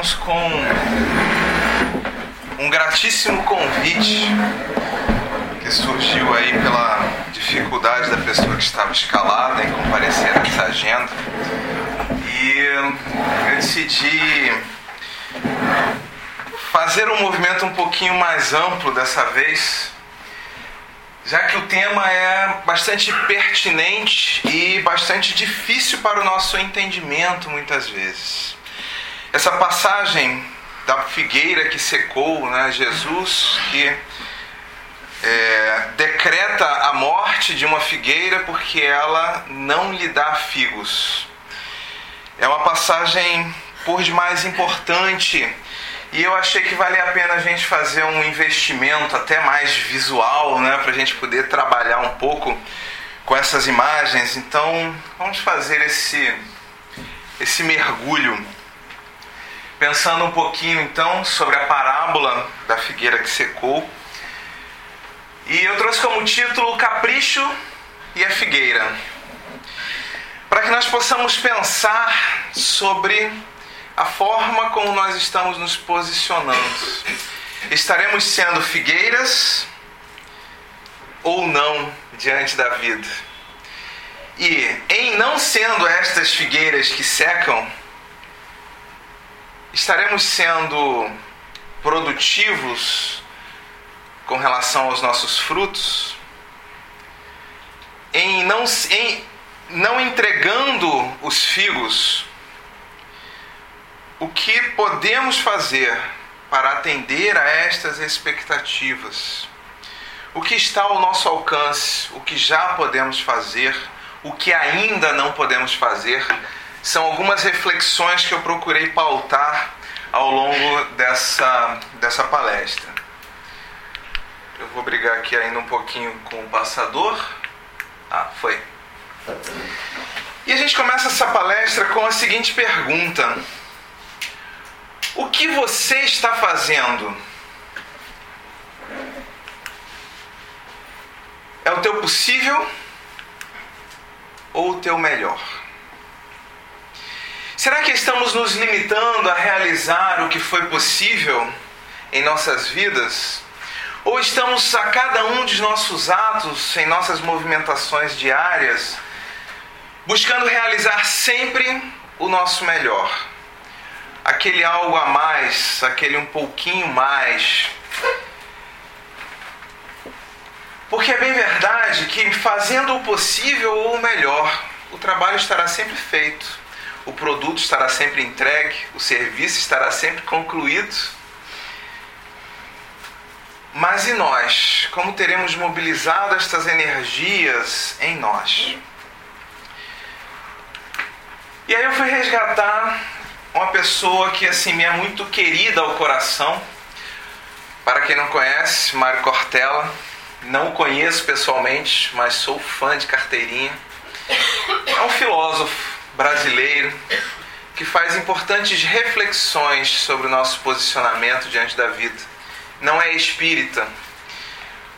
estamos com um gratíssimo convite que surgiu aí pela dificuldade da pessoa que estava escalada em comparecer a essa agenda. E eu decidi fazer um movimento um pouquinho mais amplo dessa vez, já que o tema é bastante pertinente e bastante difícil para o nosso entendimento muitas vezes. Essa passagem da figueira que secou, né? Jesus que é, decreta a morte de uma figueira porque ela não lhe dá figos. É uma passagem por demais importante e eu achei que valia a pena a gente fazer um investimento até mais visual, né, para a gente poder trabalhar um pouco com essas imagens. Então, vamos fazer esse esse mergulho pensando um pouquinho então sobre a parábola da figueira que secou. E eu trouxe como título Capricho e a Figueira. Para que nós possamos pensar sobre a forma como nós estamos nos posicionando. Estaremos sendo figueiras ou não diante da vida? E em não sendo estas figueiras que secam, estaremos sendo produtivos com relação aos nossos frutos? Em não, em não entregando os figos o que podemos fazer para atender a estas expectativas? O que está ao nosso alcance? O que já podemos fazer? O que ainda não podemos fazer? São algumas reflexões que eu procurei pautar ao longo dessa, dessa palestra. Eu vou brigar aqui ainda um pouquinho com o passador. Ah, foi. E a gente começa essa palestra com a seguinte pergunta o que você está fazendo? É o teu possível ou o teu melhor? Será que estamos nos limitando a realizar o que foi possível em nossas vidas? Ou estamos a cada um dos nossos atos, em nossas movimentações diárias, buscando realizar sempre o nosso melhor? aquele algo a mais, aquele um pouquinho mais. Porque é bem verdade que fazendo o possível ou o melhor, o trabalho estará sempre feito, o produto estará sempre entregue, o serviço estará sempre concluído. Mas e nós? Como teremos mobilizado estas energias em nós? E aí eu fui resgatar uma pessoa que assim me é muito querida ao coração. Para quem não conhece, Mário Cortella, não o conheço pessoalmente, mas sou fã de carteirinha. É um filósofo brasileiro que faz importantes reflexões sobre o nosso posicionamento diante da vida. Não é espírita,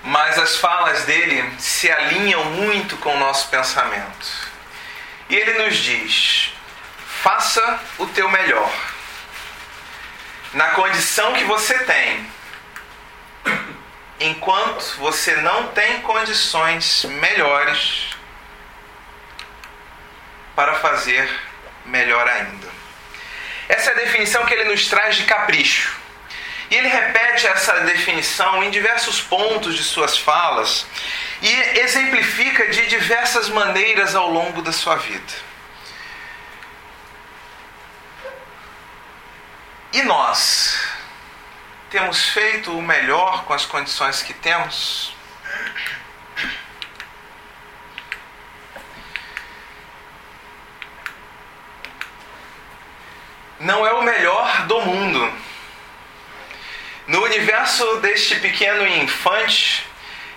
mas as falas dele se alinham muito com o nosso pensamento. E ele nos diz: Faça o teu melhor. Na condição que você tem. Enquanto você não tem condições melhores para fazer melhor ainda. Essa é a definição que ele nos traz de capricho. E ele repete essa definição em diversos pontos de suas falas e exemplifica de diversas maneiras ao longo da sua vida. E nós? Temos feito o melhor com as condições que temos? Não é o melhor do mundo. No universo deste pequeno infante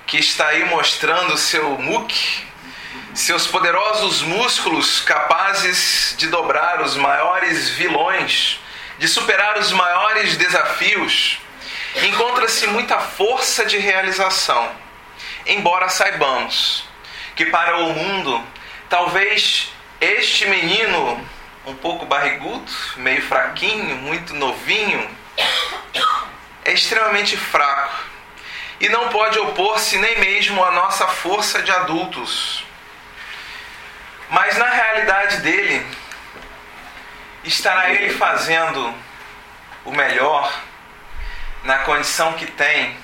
que está aí mostrando seu muque, seus poderosos músculos capazes de dobrar os maiores vilões de superar os maiores desafios, encontra-se muita força de realização. Embora saibamos que para o mundo, talvez este menino um pouco barrigudo, meio fraquinho, muito novinho, é extremamente fraco e não pode opor-se nem mesmo à nossa força de adultos. Mas na realidade dele, estará ele fazendo o melhor na condição que tem,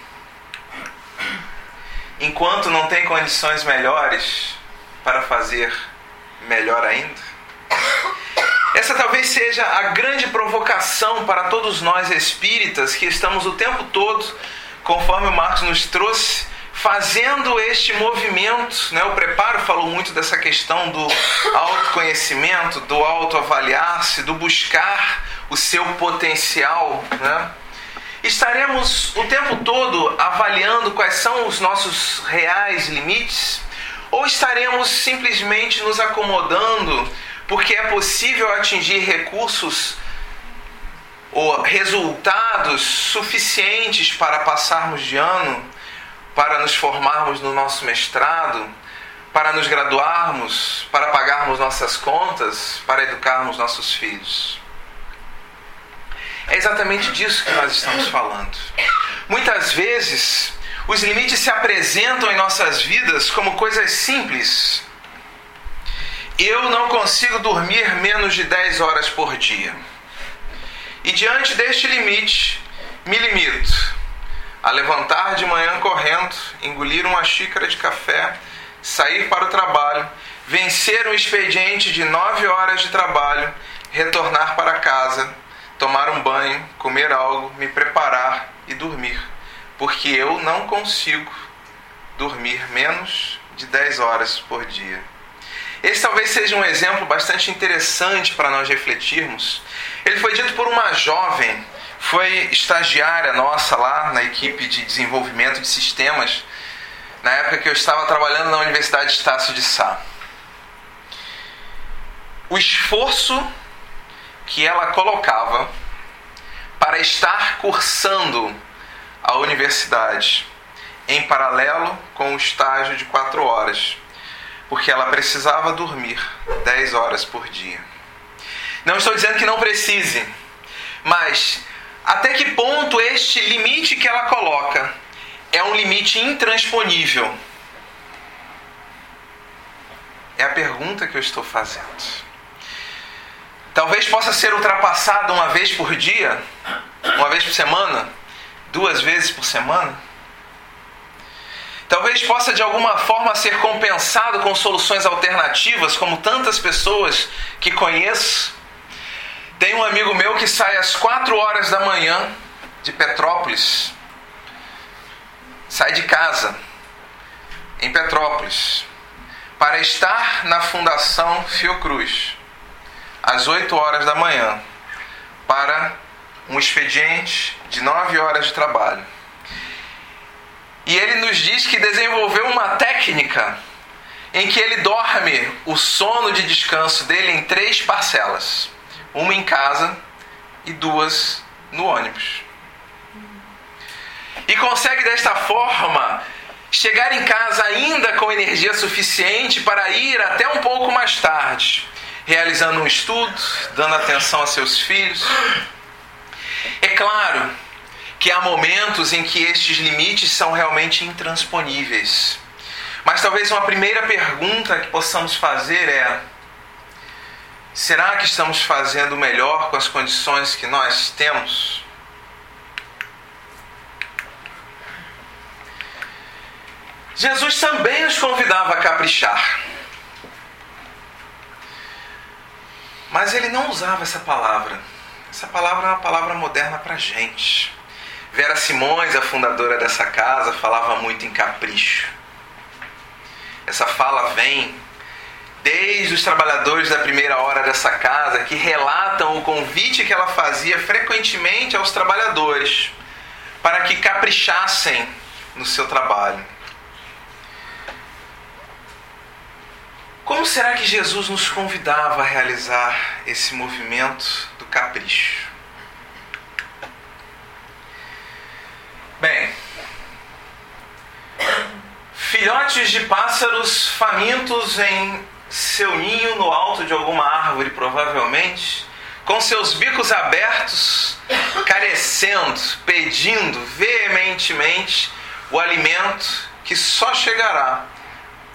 enquanto não tem condições melhores para fazer melhor ainda? Essa talvez seja a grande provocação para todos nós espíritas que estamos o tempo todo, conforme o Marcos nos trouxe, fazendo este movimento. Né? O preparo falou muito dessa questão do autoconhecimento, do autoavaliar-se, do buscar o seu potencial. Né? Estaremos o tempo todo avaliando quais são os nossos reais limites? Ou estaremos simplesmente nos acomodando porque é possível atingir recursos ou resultados suficientes para passarmos de ano, para nos formarmos no nosso mestrado, para nos graduarmos, para pagarmos nossas contas, para educarmos nossos filhos. É exatamente disso que nós estamos falando. Muitas vezes, os limites se apresentam em nossas vidas como coisas simples. Eu não consigo dormir menos de 10 horas por dia. E diante deste limite, me limito a levantar de manhã correndo, engolir uma xícara de café, sair para o trabalho, vencer um expediente de nove horas de trabalho, retornar para casa, tomar um banho, comer algo, me preparar e dormir, porque eu não consigo dormir menos de 10 horas por dia. Esse talvez seja um exemplo bastante interessante para nós refletirmos. Ele foi dito por uma jovem, foi estagiária nossa lá na equipe de desenvolvimento de sistemas, na época que eu estava trabalhando na Universidade Estácio de Sá. O esforço que ela colocava para estar cursando a universidade em paralelo com o estágio de quatro horas porque ela precisava dormir 10 horas por dia. Não estou dizendo que não precise, mas até que ponto este limite que ela coloca é um limite intransponível? É a pergunta que eu estou fazendo. Talvez possa ser ultrapassado uma vez por dia, uma vez por semana, duas vezes por semana. Talvez possa de alguma forma ser compensado com soluções alternativas, como tantas pessoas que conheço. Tem um amigo meu que sai às 4 horas da manhã de Petrópolis. Sai de casa em Petrópolis para estar na Fundação Fiocruz às 8 horas da manhã para um expediente de 9 horas de trabalho. E ele nos diz que desenvolveu uma técnica em que ele dorme o sono de descanso dele em três parcelas: uma em casa e duas no ônibus. E consegue desta forma chegar em casa ainda com energia suficiente para ir até um pouco mais tarde, realizando um estudo, dando atenção a seus filhos. É claro que há momentos em que estes limites são realmente intransponíveis. Mas talvez uma primeira pergunta que possamos fazer é: será que estamos fazendo melhor com as condições que nós temos? Jesus também nos convidava a caprichar. Mas ele não usava essa palavra. Essa palavra é uma palavra moderna para gente. Vera Simões, a fundadora dessa casa, falava muito em capricho. Essa fala vem desde os trabalhadores da primeira hora dessa casa que relatam o convite que ela fazia frequentemente aos trabalhadores para que caprichassem no seu trabalho. Como será que Jesus nos convidava a realizar esse movimento do capricho? Bem, filhotes de pássaros famintos em seu ninho no alto de alguma árvore, provavelmente, com seus bicos abertos, carecendo, pedindo veementemente o alimento que só chegará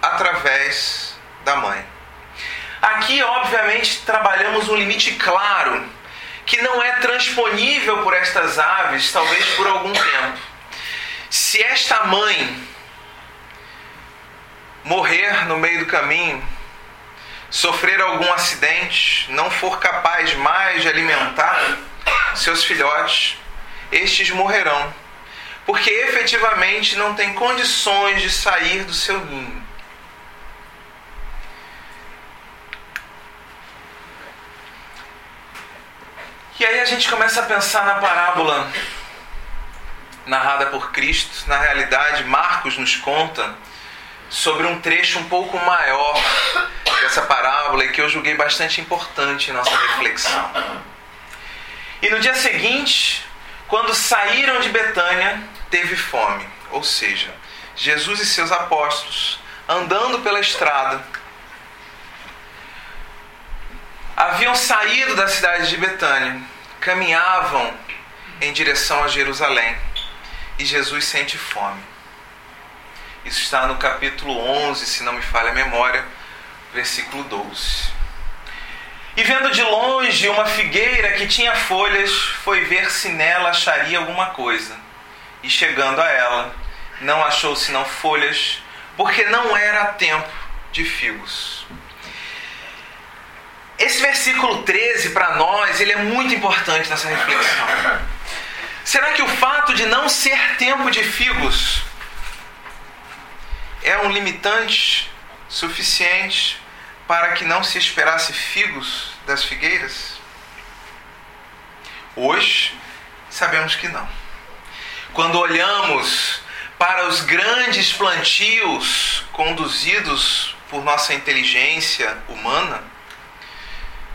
através da mãe. Aqui, obviamente, trabalhamos um limite claro que não é transponível por estas aves, talvez por algum tempo. Se esta mãe morrer no meio do caminho, sofrer algum acidente, não for capaz mais de alimentar seus filhotes, estes morrerão, porque efetivamente não tem condições de sair do seu ninho. E aí a gente começa a pensar na parábola narrada por Cristo. Na realidade, Marcos nos conta sobre um trecho um pouco maior dessa parábola e que eu julguei bastante importante em nossa reflexão. E no dia seguinte, quando saíram de Betânia, teve fome. Ou seja, Jesus e seus apóstolos, andando pela estrada, haviam saído da cidade de Betânia, caminhavam em direção a Jerusalém e Jesus sente fome. Isso está no capítulo 11, se não me falha a memória, versículo 12. E vendo de longe uma figueira que tinha folhas, foi ver se nela acharia alguma coisa. E chegando a ela, não achou senão folhas, porque não era tempo de figos. Esse versículo 13 para nós, ele é muito importante nessa reflexão. Será que o fato de não ser tempo de figos é um limitante suficiente para que não se esperasse figos das figueiras? Hoje, sabemos que não. Quando olhamos para os grandes plantios conduzidos por nossa inteligência humana,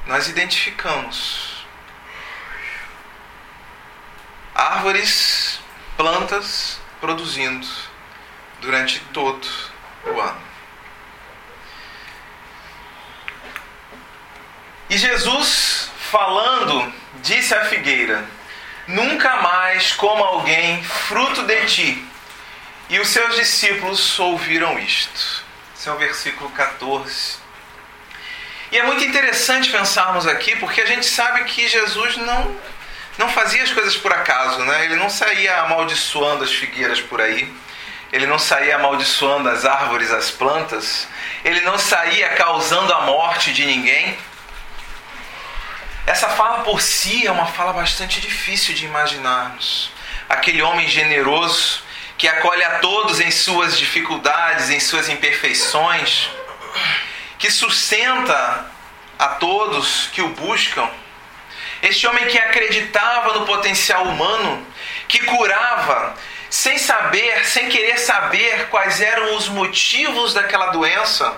nós identificamos árvores, plantas produzindo durante todo o ano. E Jesus, falando, disse à figueira: Nunca mais coma alguém fruto de ti. E os seus discípulos ouviram isto. Esse é o versículo 14 e é muito interessante pensarmos aqui, porque a gente sabe que Jesus não, não fazia as coisas por acaso, né? Ele não saía amaldiçoando as figueiras por aí, ele não saía amaldiçoando as árvores, as plantas, ele não saía causando a morte de ninguém. Essa fala por si é uma fala bastante difícil de imaginarmos. Aquele homem generoso que acolhe a todos em suas dificuldades, em suas imperfeições que sustenta a todos que o buscam. Este homem que acreditava no potencial humano, que curava, sem saber, sem querer saber quais eram os motivos daquela doença,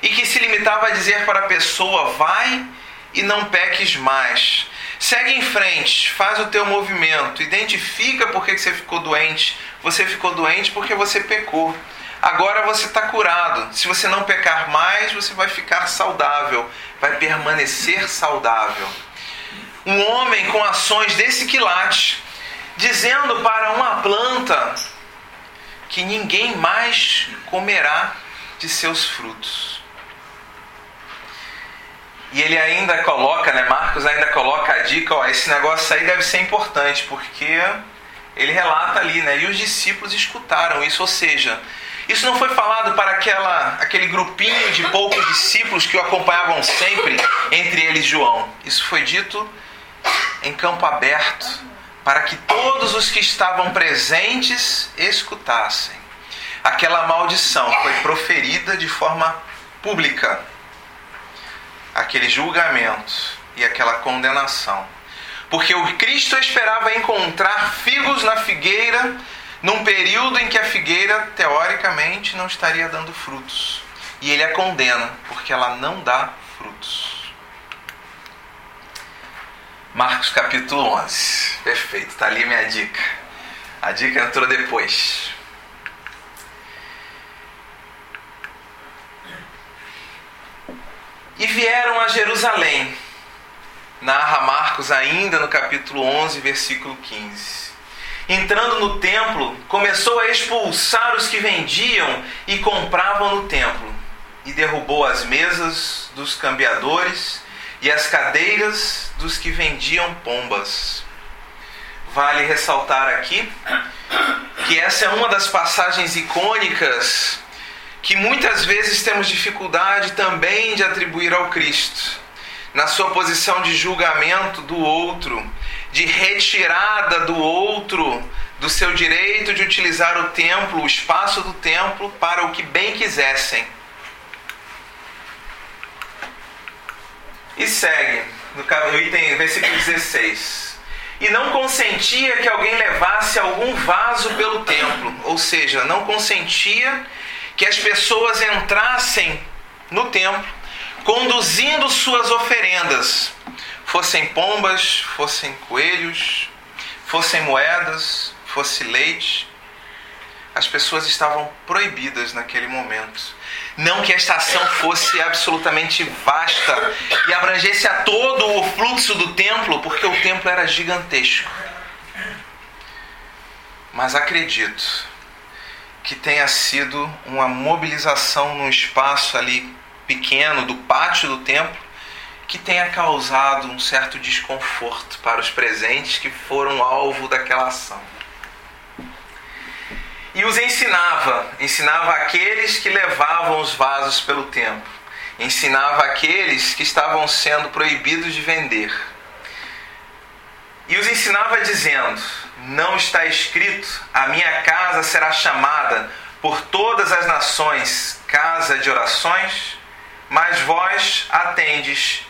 e que se limitava a dizer para a pessoa: vai e não peques mais. Segue em frente, faz o teu movimento, identifica por que você ficou doente. Você ficou doente porque você pecou. Agora você está curado. Se você não pecar mais, você vai ficar saudável, vai permanecer saudável. Um homem com ações desse quilate, dizendo para uma planta que ninguém mais comerá de seus frutos. E ele ainda coloca, né, Marcos ainda coloca a dica, ó, esse negócio aí deve ser importante, porque ele relata ali, né, e os discípulos escutaram isso, ou seja, isso não foi falado para aquela, aquele grupinho de poucos discípulos que o acompanhavam sempre, entre eles João. Isso foi dito em campo aberto, para que todos os que estavam presentes escutassem. Aquela maldição foi proferida de forma pública. Aquele julgamento e aquela condenação. Porque o Cristo esperava encontrar figos na figueira num período em que a figueira, teoricamente, não estaria dando frutos. E ele a condena, porque ela não dá frutos. Marcos capítulo 11. Perfeito, está ali minha dica. A dica entrou depois. vieram a Jerusalém. Narra Marcos ainda no capítulo 11, versículo 15. Entrando no templo, começou a expulsar os que vendiam e compravam no templo, e derrubou as mesas dos cambiadores e as cadeiras dos que vendiam pombas. Vale ressaltar aqui que essa é uma das passagens icônicas que muitas vezes temos dificuldade também de atribuir ao Cristo, na sua posição de julgamento do outro, de retirada do outro do seu direito de utilizar o templo, o espaço do templo, para o que bem quisessem. E segue, no item, versículo 16. E não consentia que alguém levasse algum vaso pelo templo, ou seja, não consentia que as pessoas entrassem no templo conduzindo suas oferendas, fossem pombas, fossem coelhos, fossem moedas, fosse leite. As pessoas estavam proibidas naquele momento. Não que esta ação fosse absolutamente vasta e abrangesse a todo o fluxo do templo, porque o templo era gigantesco. Mas acredito que tenha sido uma mobilização num espaço ali pequeno do pátio do templo que tenha causado um certo desconforto para os presentes que foram alvo daquela ação. E os ensinava, ensinava aqueles que levavam os vasos pelo templo, ensinava aqueles que estavam sendo proibidos de vender. E os ensinava dizendo: não está escrito: a minha casa será chamada por todas as nações casa de orações, mas vós atendes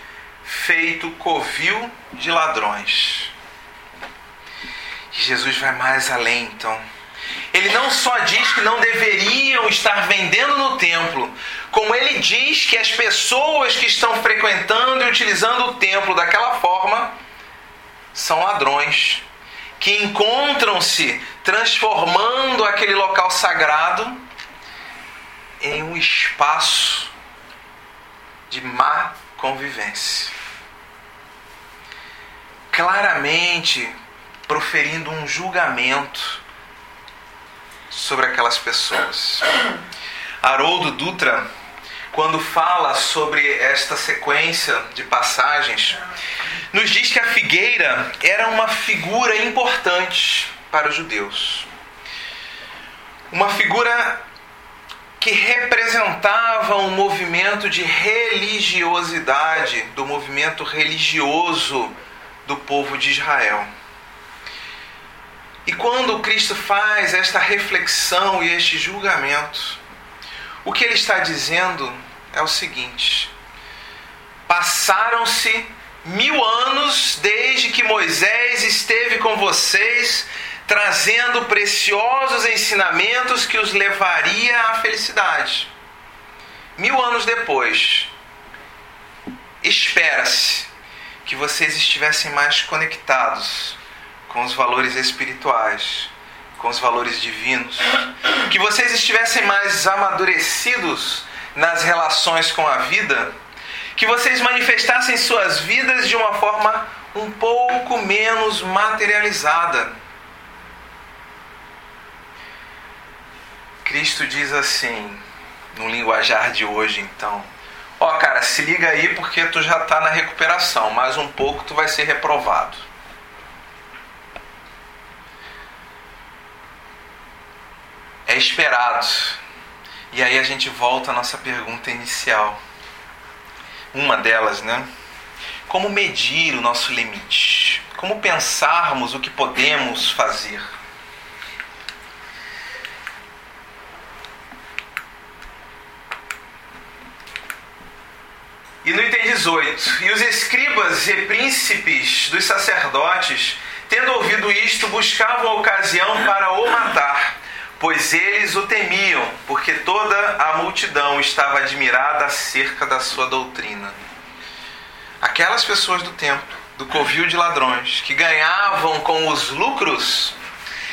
feito covil de ladrões. Jesus vai mais além, então. Ele não só diz que não deveriam estar vendendo no templo, como ele diz que as pessoas que estão frequentando e utilizando o templo daquela forma são ladrões que encontram-se transformando aquele local sagrado em um espaço de má convivência. Claramente proferindo um julgamento sobre aquelas pessoas. Haroldo Dutra, quando fala sobre esta sequência de passagens, nos diz que a figueira era uma figura importante para os judeus. Uma figura que representava um movimento de religiosidade, do movimento religioso do povo de Israel. E quando Cristo faz esta reflexão e este julgamento, o que ele está dizendo é o seguinte: passaram-se mil anos desde que Moisés esteve com vocês, trazendo preciosos ensinamentos que os levaria à felicidade. Mil anos depois, espera-se que vocês estivessem mais conectados com os valores espirituais, com os valores divinos, que vocês estivessem mais amadurecidos nas relações com a vida que vocês manifestassem suas vidas de uma forma um pouco menos materializada. Cristo diz assim, no linguajar de hoje, então: Ó, oh, cara, se liga aí porque tu já está na recuperação, mais um pouco tu vai ser reprovado. Esperado. E aí a gente volta à nossa pergunta inicial uma delas, né? Como medir o nosso limite? Como pensarmos o que podemos fazer? E no item 18: E os escribas e príncipes dos sacerdotes, tendo ouvido isto, buscavam ocasião para o matar pois eles o temiam, porque toda a multidão estava admirada acerca da sua doutrina. Aquelas pessoas do templo, do covil de ladrões, que ganhavam com os lucros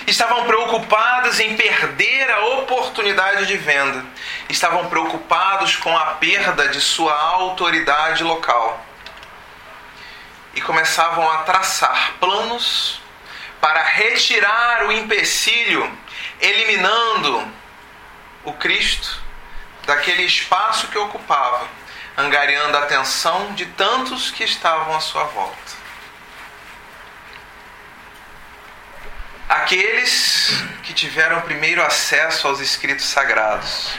estavam preocupados em perder a oportunidade de venda, estavam preocupados com a perda de sua autoridade local e começavam a traçar planos para retirar o empecilho, eliminando o Cristo daquele espaço que ocupava, angariando a atenção de tantos que estavam à sua volta. Aqueles que tiveram primeiro acesso aos escritos sagrados,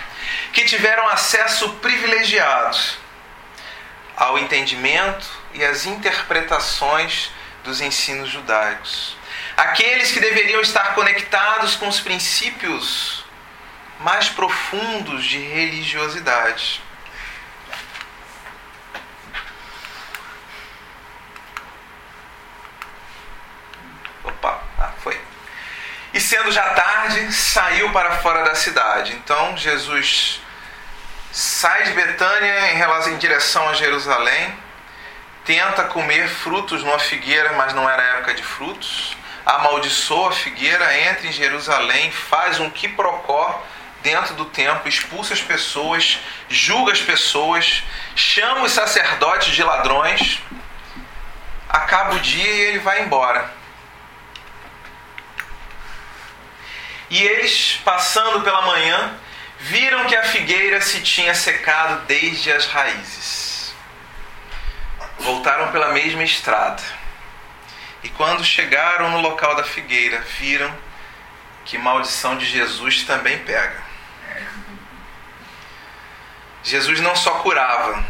que tiveram acesso privilegiado ao entendimento e às interpretações dos ensinos judaicos. Aqueles que deveriam estar conectados com os princípios mais profundos de religiosidade. Opa, ah, foi. E sendo já tarde, saiu para fora da cidade. Então Jesus sai de Betânia em, relação, em direção a Jerusalém, tenta comer frutos numa figueira, mas não era época de frutos. Amaldiçoa a figueira, entra em Jerusalém, faz um quiprocó dentro do templo, expulsa as pessoas, julga as pessoas, chama os sacerdotes de ladrões. Acaba o dia e ele vai embora. E eles, passando pela manhã, viram que a figueira se tinha secado desde as raízes. Voltaram pela mesma estrada. E quando chegaram no local da figueira, viram que maldição de Jesus também pega. Jesus não só curava,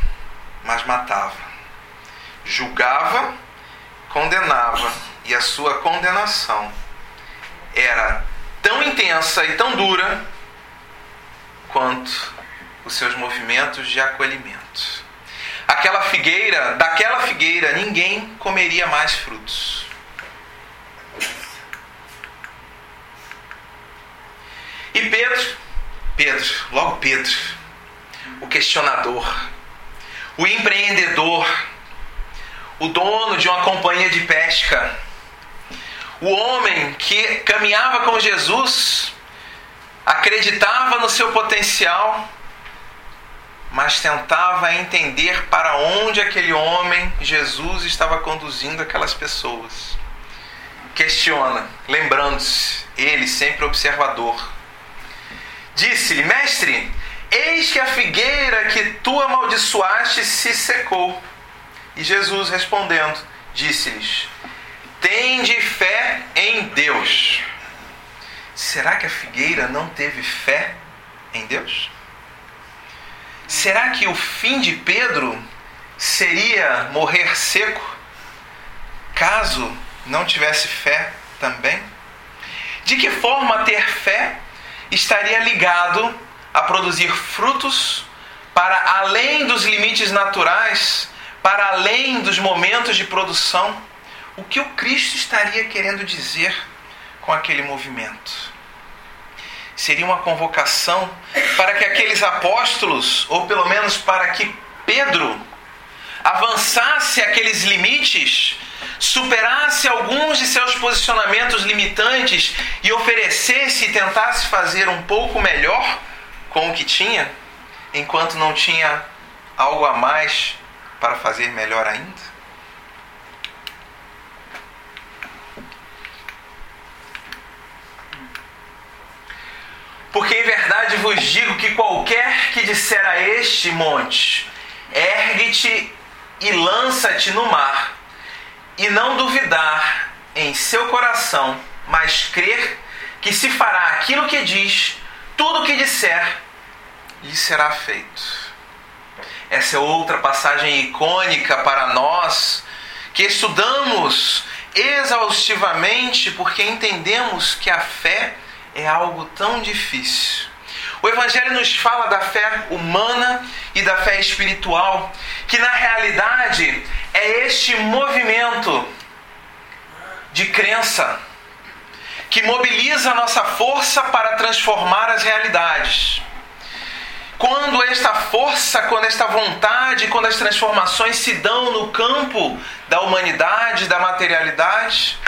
mas matava. Julgava, condenava, e a sua condenação era tão intensa e tão dura quanto os seus movimentos de acolhimento. Aquela figueira, daquela figueira, ninguém comeria mais frutos. E Pedro, Pedro, logo Pedro, o questionador, o empreendedor, o dono de uma companhia de pesca, o homem que caminhava com Jesus, acreditava no seu potencial, mas tentava entender para onde aquele homem, Jesus, estava conduzindo aquelas pessoas. Questiona, lembrando-se, ele sempre observador. Disse-lhe: Mestre, eis que a figueira que tu amaldiçoaste se secou. E Jesus respondendo, disse-lhes: Tende fé em Deus. Será que a figueira não teve fé em Deus? Será que o fim de Pedro seria morrer seco caso não tivesse fé também? De que forma ter fé estaria ligado a produzir frutos para além dos limites naturais, para além dos momentos de produção? o que o Cristo estaria querendo dizer com aquele movimento? Seria uma convocação para que aqueles apóstolos, ou pelo menos para que Pedro, avançasse aqueles limites, superasse alguns de seus posicionamentos limitantes e oferecesse e tentasse fazer um pouco melhor com o que tinha, enquanto não tinha algo a mais para fazer melhor ainda? Porque em verdade vos digo que qualquer que disser a este monte, ergue-te e lança-te no mar, e não duvidar em seu coração, mas crer que se fará aquilo que diz, tudo o que disser, lhe será feito. Essa é outra passagem icônica para nós que estudamos exaustivamente porque entendemos que a fé é algo tão difícil. O Evangelho nos fala da fé humana e da fé espiritual, que na realidade é este movimento de crença que mobiliza a nossa força para transformar as realidades. Quando esta força, quando esta vontade, quando as transformações se dão no campo da humanidade, da materialidade,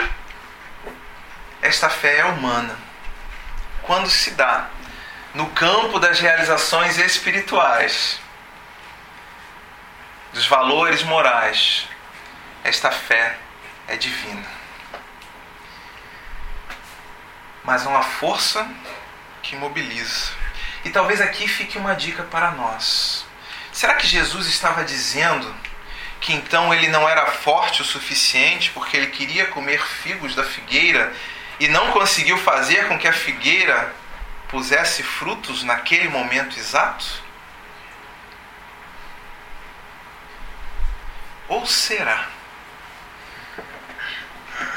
esta fé é humana. Quando se dá no campo das realizações espirituais, dos valores morais, esta fé é divina. Mas é uma força que mobiliza. E talvez aqui fique uma dica para nós. Será que Jesus estava dizendo que então ele não era forte o suficiente porque ele queria comer figos da figueira e não conseguiu fazer com que a figueira pusesse frutos naquele momento exato? Ou será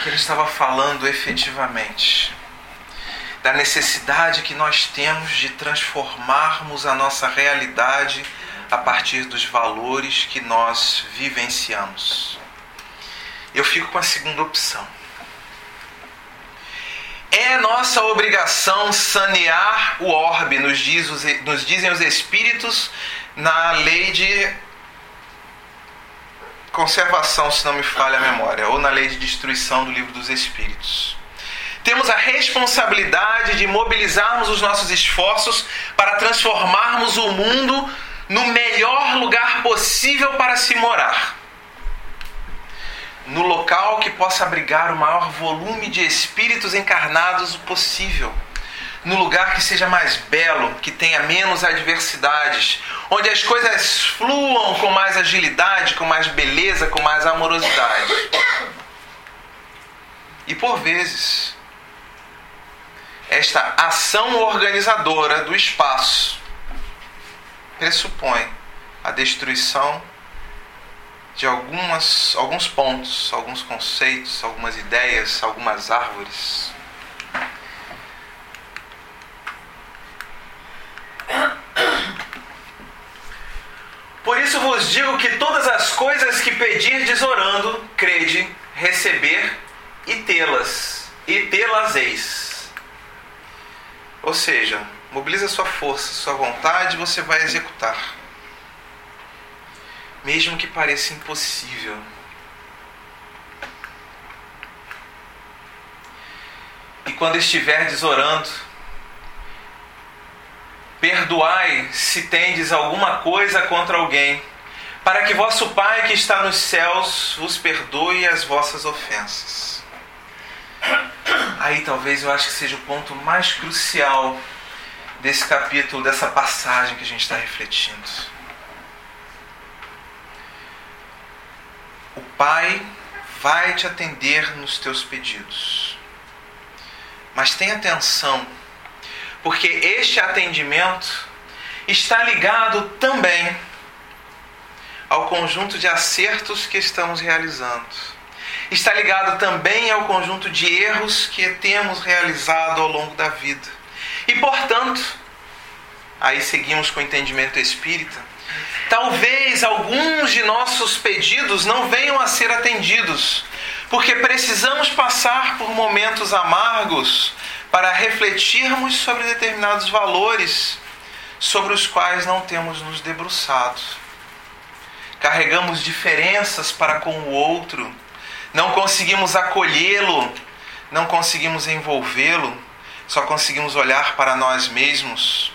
que ele estava falando efetivamente da necessidade que nós temos de transformarmos a nossa realidade a partir dos valores que nós vivenciamos? Eu fico com a segunda opção. É nossa obrigação sanear o orbe, nos, diz os, nos dizem os Espíritos, na lei de conservação, se não me falha a memória, ou na lei de destruição do livro dos Espíritos. Temos a responsabilidade de mobilizarmos os nossos esforços para transformarmos o mundo no melhor lugar possível para se morar no local que possa abrigar o maior volume de espíritos encarnados possível. No lugar que seja mais belo, que tenha menos adversidades, onde as coisas fluam com mais agilidade, com mais beleza, com mais amorosidade. E por vezes, esta ação organizadora do espaço pressupõe a destruição de algumas, alguns pontos, alguns conceitos, algumas ideias, algumas árvores. Por isso vos digo que todas as coisas que pedirdes orando, crede, receber e tê-las, e tê-las eis. Ou seja, mobiliza sua força, sua vontade, você vai executar mesmo que pareça impossível. E quando estiverdes orando, perdoai se tendes alguma coisa contra alguém, para que vosso Pai que está nos céus vos perdoe as vossas ofensas. Aí talvez eu acho que seja o ponto mais crucial desse capítulo, dessa passagem que a gente está refletindo. o Pai vai te atender nos teus pedidos. Mas tenha atenção, porque este atendimento está ligado também ao conjunto de acertos que estamos realizando. Está ligado também ao conjunto de erros que temos realizado ao longo da vida. E, portanto, aí seguimos com o entendimento espírita, Talvez alguns de nossos pedidos não venham a ser atendidos, porque precisamos passar por momentos amargos para refletirmos sobre determinados valores sobre os quais não temos nos debruçado. Carregamos diferenças para com o outro, não conseguimos acolhê-lo, não conseguimos envolvê-lo, só conseguimos olhar para nós mesmos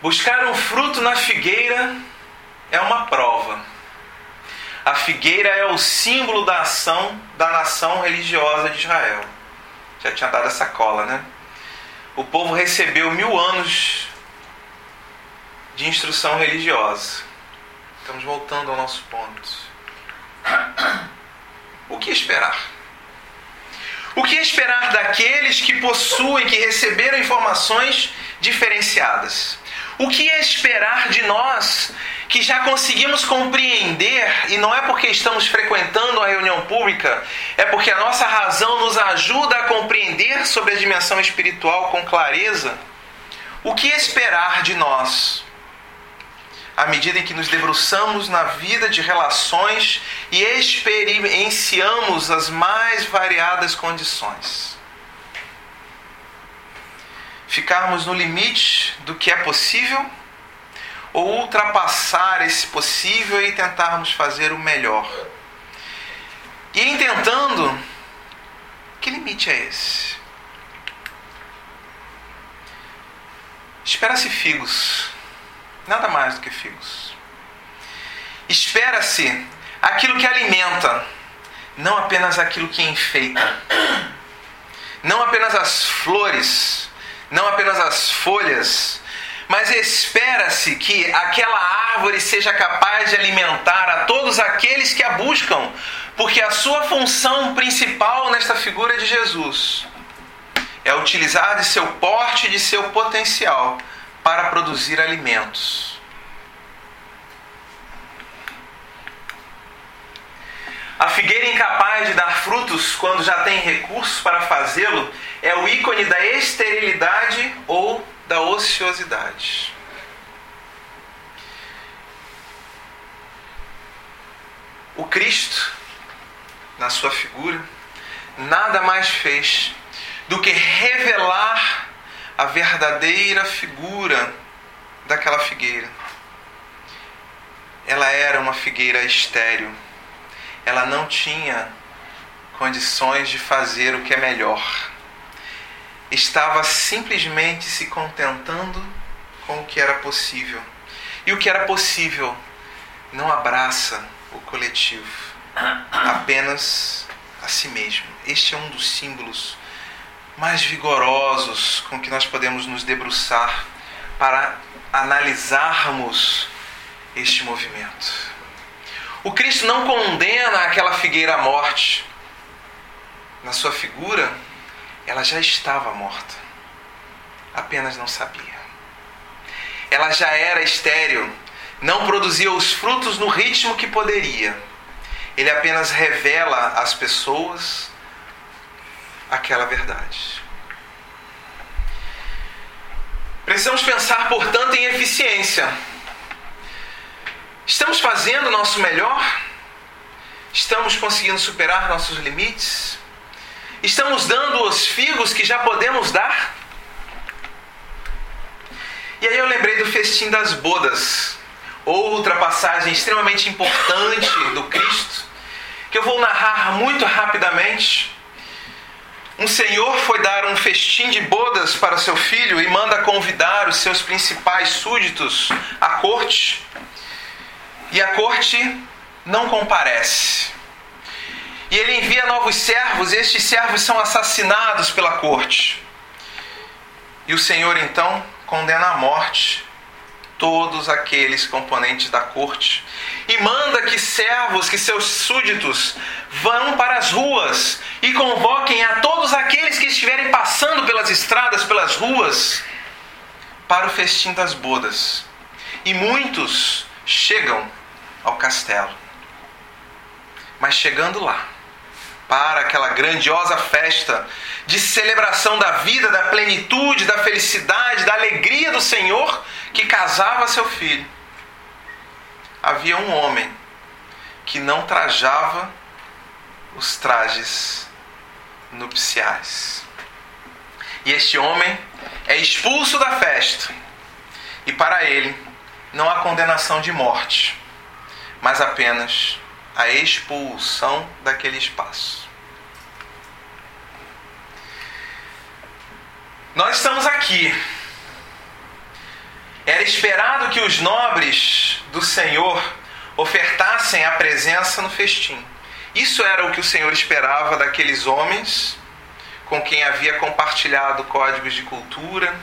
Buscar um fruto na figueira é uma prova. A figueira é o símbolo da ação da nação religiosa de Israel. Já tinha dado essa cola, né? O povo recebeu mil anos de instrução religiosa. Estamos voltando ao nosso ponto. O que esperar? O que esperar daqueles que possuem, que receberam informações diferenciadas? O que é esperar de nós que já conseguimos compreender, e não é porque estamos frequentando a reunião pública, é porque a nossa razão nos ajuda a compreender sobre a dimensão espiritual com clareza? O que esperar de nós? À medida em que nos debruçamos na vida de relações e experienciamos as mais variadas condições ficarmos no limite do que é possível ou ultrapassar esse possível e tentarmos fazer o melhor. E em tentando, que limite é esse? Espera-se figos, nada mais do que figos. Espera-se aquilo que alimenta, não apenas aquilo que enfeita. Não apenas as flores, não apenas as folhas, mas espera-se que aquela árvore seja capaz de alimentar a todos aqueles que a buscam, porque a sua função principal nesta figura de Jesus é utilizar de seu porte e de seu potencial para produzir alimentos. A figueira incapaz de dar frutos quando já tem recursos para fazê-lo é o ícone da esterilidade ou da ociosidade. O Cristo, na sua figura, nada mais fez do que revelar a verdadeira figura daquela figueira. Ela era uma figueira estéril. Ela não tinha condições de fazer o que é melhor estava simplesmente se contentando com o que era possível. E o que era possível não abraça o coletivo, apenas a si mesmo. Este é um dos símbolos mais vigorosos com que nós podemos nos debruçar para analisarmos este movimento. O Cristo não condena aquela figueira à morte. Na sua figura, ela já estava morta, apenas não sabia. Ela já era estéril, não produzia os frutos no ritmo que poderia. Ele apenas revela às pessoas aquela verdade. Precisamos pensar, portanto, em eficiência. Estamos fazendo o nosso melhor? Estamos conseguindo superar nossos limites? Estamos dando os figos que já podemos dar? E aí eu lembrei do festim das bodas, outra passagem extremamente importante do Cristo, que eu vou narrar muito rapidamente. Um senhor foi dar um festim de bodas para seu filho e manda convidar os seus principais súditos à corte. E a corte não comparece. E ele envia novos servos, e estes servos são assassinados pela corte. E o Senhor então condena à morte todos aqueles componentes da corte e manda que servos, que seus súditos vão para as ruas e convoquem a todos aqueles que estiverem passando pelas estradas, pelas ruas, para o festim das bodas. E muitos chegam ao castelo. Mas chegando lá, para aquela grandiosa festa de celebração da vida, da plenitude, da felicidade, da alegria do Senhor que casava seu filho. Havia um homem que não trajava os trajes nupciais. E este homem é expulso da festa. E para ele não há condenação de morte, mas apenas a expulsão daquele espaço. Nós estamos aqui. Era esperado que os nobres do Senhor ofertassem a presença no festim. Isso era o que o Senhor esperava daqueles homens com quem havia compartilhado códigos de cultura,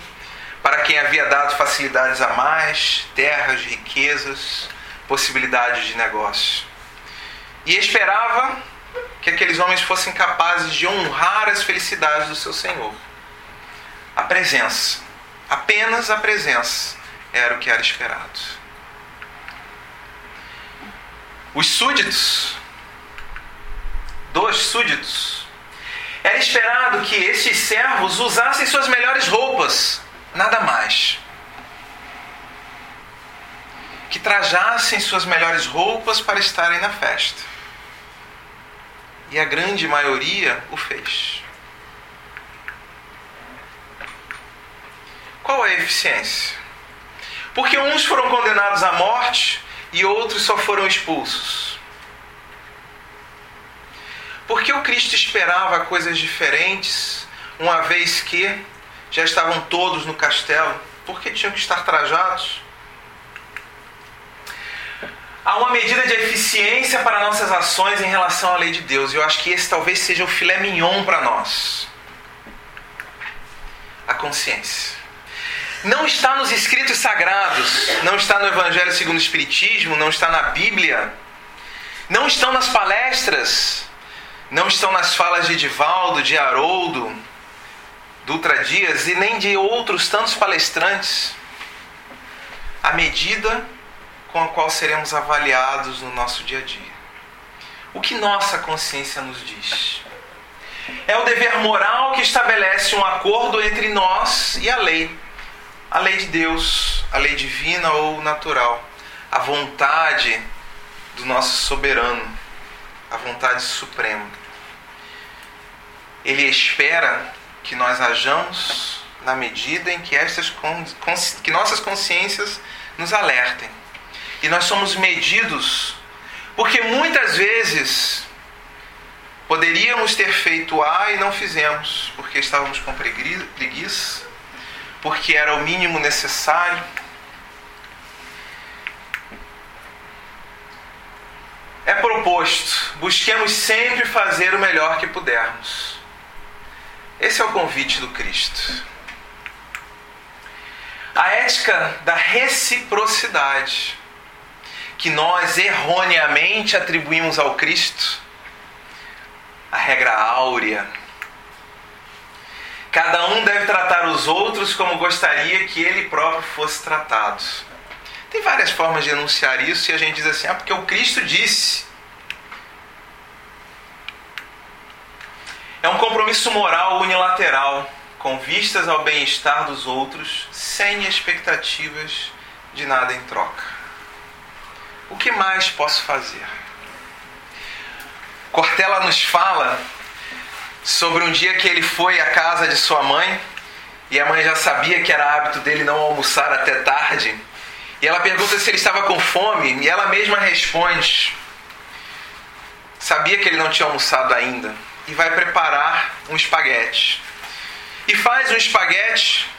para quem havia dado facilidades a mais, terras, riquezas, possibilidades de negócio e esperava que aqueles homens fossem capazes de honrar as felicidades do seu Senhor. A presença, apenas a presença, era o que era esperado. Os súditos, dos súditos, era esperado que estes servos usassem suas melhores roupas, nada mais que trajassem suas melhores roupas para estarem na festa e a grande maioria o fez. Qual é a eficiência? Porque uns foram condenados à morte e outros só foram expulsos. Porque o Cristo esperava coisas diferentes, uma vez que já estavam todos no castelo? Porque tinham que estar trajados? Há uma medida de eficiência para nossas ações em relação à lei de Deus. E eu acho que esse talvez seja o filé mignon para nós. A consciência. Não está nos escritos sagrados, não está no Evangelho segundo o Espiritismo, não está na Bíblia, não estão nas palestras, não estão nas falas de Divaldo, de Haroldo, Dutra Dias e nem de outros tantos palestrantes. A medida com a qual seremos avaliados no nosso dia a dia. O que nossa consciência nos diz? É o dever moral que estabelece um acordo entre nós e a lei. A lei de Deus, a lei divina ou natural. A vontade do nosso soberano, a vontade suprema. Ele espera que nós hajamos na medida em que, estas, que nossas consciências nos alertem. E nós somos medidos, porque muitas vezes poderíamos ter feito A e não fizemos, porque estávamos com preguiça, porque era o mínimo necessário. É proposto, busquemos sempre fazer o melhor que pudermos. Esse é o convite do Cristo. A ética da reciprocidade que nós erroneamente atribuímos ao Cristo, a regra áurea. Cada um deve tratar os outros como gostaria que ele próprio fosse tratado. Tem várias formas de enunciar isso e a gente diz assim: ah, porque o Cristo disse. É um compromisso moral unilateral, com vistas ao bem-estar dos outros, sem expectativas de nada em troca. O que mais posso fazer? Cortella nos fala sobre um dia que ele foi à casa de sua mãe e a mãe já sabia que era hábito dele não almoçar até tarde. E ela pergunta se ele estava com fome e ela mesma responde: Sabia que ele não tinha almoçado ainda e vai preparar um espaguete. E faz um espaguete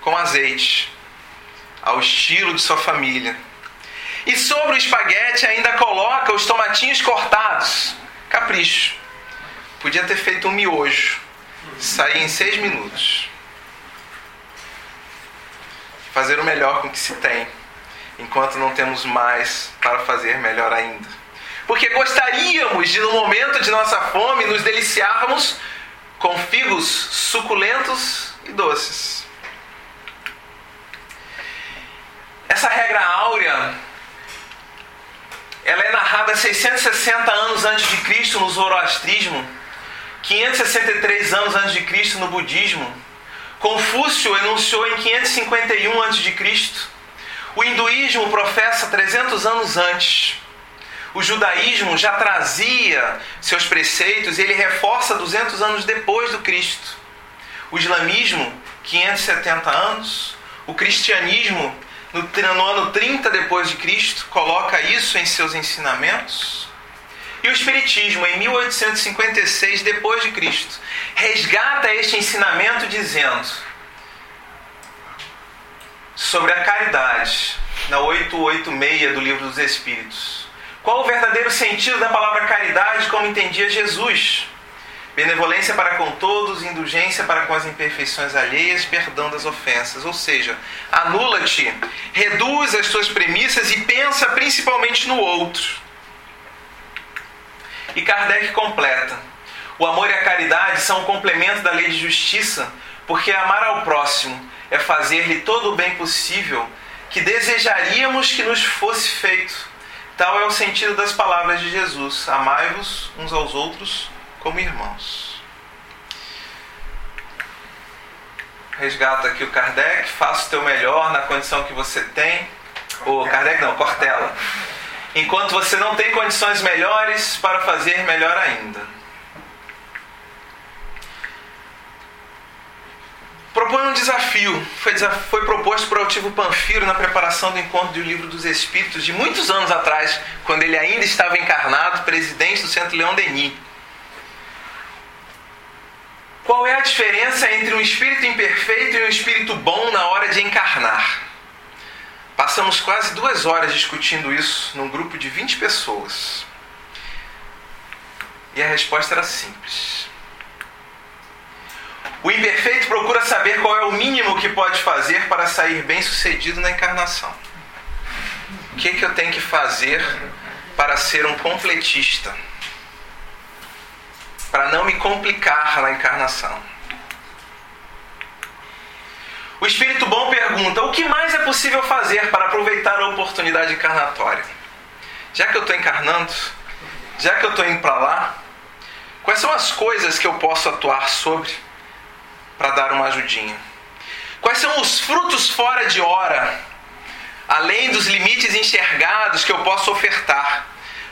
com azeite, ao estilo de sua família. E sobre o espaguete ainda coloca os tomatinhos cortados. Capricho. Podia ter feito um miojo. Sair em seis minutos. Fazer o melhor com o que se tem. Enquanto não temos mais para fazer melhor ainda. Porque gostaríamos de, no momento de nossa fome, nos deliciarmos com figos suculentos e doces. Essa regra áurea ela é narrada 660 anos antes de Cristo no Zoroastrismo, 563 anos antes de Cristo no budismo. Confúcio enunciou em 551 antes de Cristo. O hinduísmo professa 300 anos antes. O judaísmo já trazia seus preceitos e ele reforça 200 anos depois do Cristo. O islamismo, 570 anos. O cristianismo, no, no ano 30 depois de Cristo, coloca isso em seus ensinamentos. E o Espiritismo, em 1856 depois de Cristo, resgata este ensinamento dizendo sobre a caridade, na 886 do Livro dos Espíritos. Qual o verdadeiro sentido da palavra caridade como entendia Jesus? Benevolência para com todos, indulgência para com as imperfeições alheias, perdão das ofensas. Ou seja, anula-te, reduz as tuas premissas e pensa principalmente no outro. E Kardec completa: o amor e a caridade são um complemento da lei de justiça, porque amar ao próximo é fazer-lhe todo o bem possível que desejaríamos que nos fosse feito. Tal é o sentido das palavras de Jesus: amai-vos uns aos outros como irmãos. Resgata aqui o Kardec, faça o teu melhor na condição que você tem. O Kardec não, Cortella. Enquanto você não tem condições melhores para fazer melhor ainda. propõe um desafio. Foi, foi proposto por Altivo Panfiro na preparação do encontro do Livro dos Espíritos de muitos anos atrás, quando ele ainda estava encarnado, presidente do Centro Leão Denis. Qual é a diferença entre um espírito imperfeito e um espírito bom na hora de encarnar? Passamos quase duas horas discutindo isso num grupo de 20 pessoas. E a resposta era simples. O imperfeito procura saber qual é o mínimo que pode fazer para sair bem sucedido na encarnação. O que, que eu tenho que fazer para ser um completista? Para não me complicar na encarnação. O Espírito Bom pergunta: o que mais é possível fazer para aproveitar a oportunidade encarnatória? Já que eu estou encarnando, já que eu estou indo para lá, quais são as coisas que eu posso atuar sobre para dar uma ajudinha? Quais são os frutos fora de hora, além dos limites enxergados que eu posso ofertar,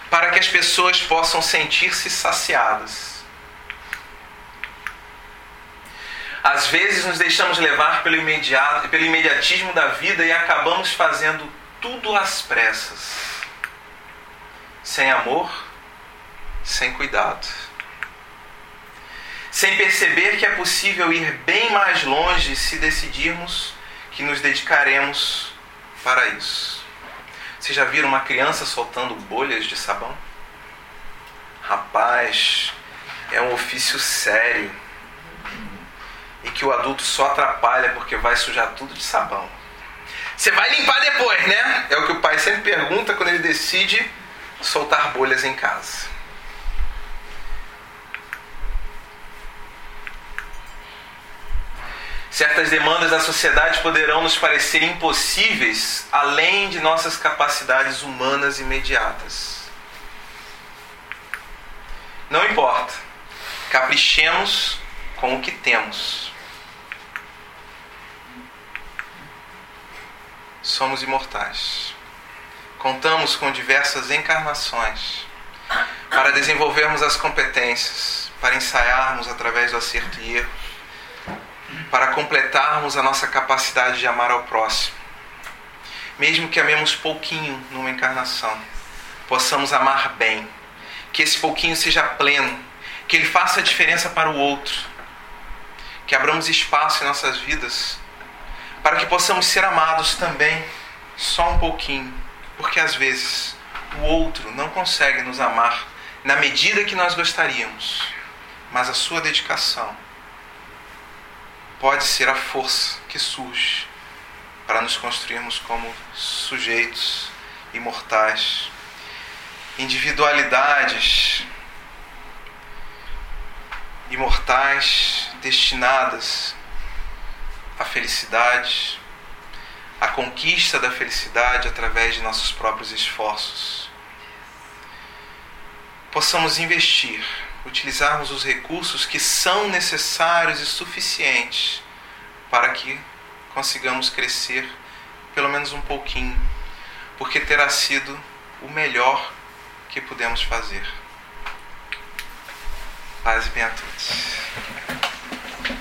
para que as pessoas possam sentir-se saciadas? Às vezes nos deixamos levar pelo, imediato, pelo imediatismo da vida e acabamos fazendo tudo às pressas, sem amor, sem cuidado. Sem perceber que é possível ir bem mais longe se decidirmos que nos dedicaremos para isso. Vocês já viram uma criança soltando bolhas de sabão? Rapaz, é um ofício sério e que o adulto só atrapalha porque vai sujar tudo de sabão. Você vai limpar depois, né? É o que o pai sempre pergunta quando ele decide soltar bolhas em casa. Certas demandas da sociedade poderão nos parecer impossíveis além de nossas capacidades humanas imediatas. Não importa. Caprichemos com o que temos. Somos imortais. Contamos com diversas encarnações para desenvolvermos as competências, para ensaiarmos através do acerto e erro, para completarmos a nossa capacidade de amar ao próximo. Mesmo que amemos pouquinho numa encarnação, possamos amar bem, que esse pouquinho seja pleno, que ele faça a diferença para o outro, que abramos espaço em nossas vidas para que possamos ser amados também, só um pouquinho, porque às vezes o outro não consegue nos amar na medida que nós gostaríamos, mas a sua dedicação pode ser a força que surge para nos construirmos como sujeitos imortais, individualidades imortais destinadas a felicidade, a conquista da felicidade através de nossos próprios esforços. Possamos investir, utilizarmos os recursos que são necessários e suficientes para que consigamos crescer pelo menos um pouquinho, porque terá sido o melhor que pudemos fazer. Paz e bem a todos.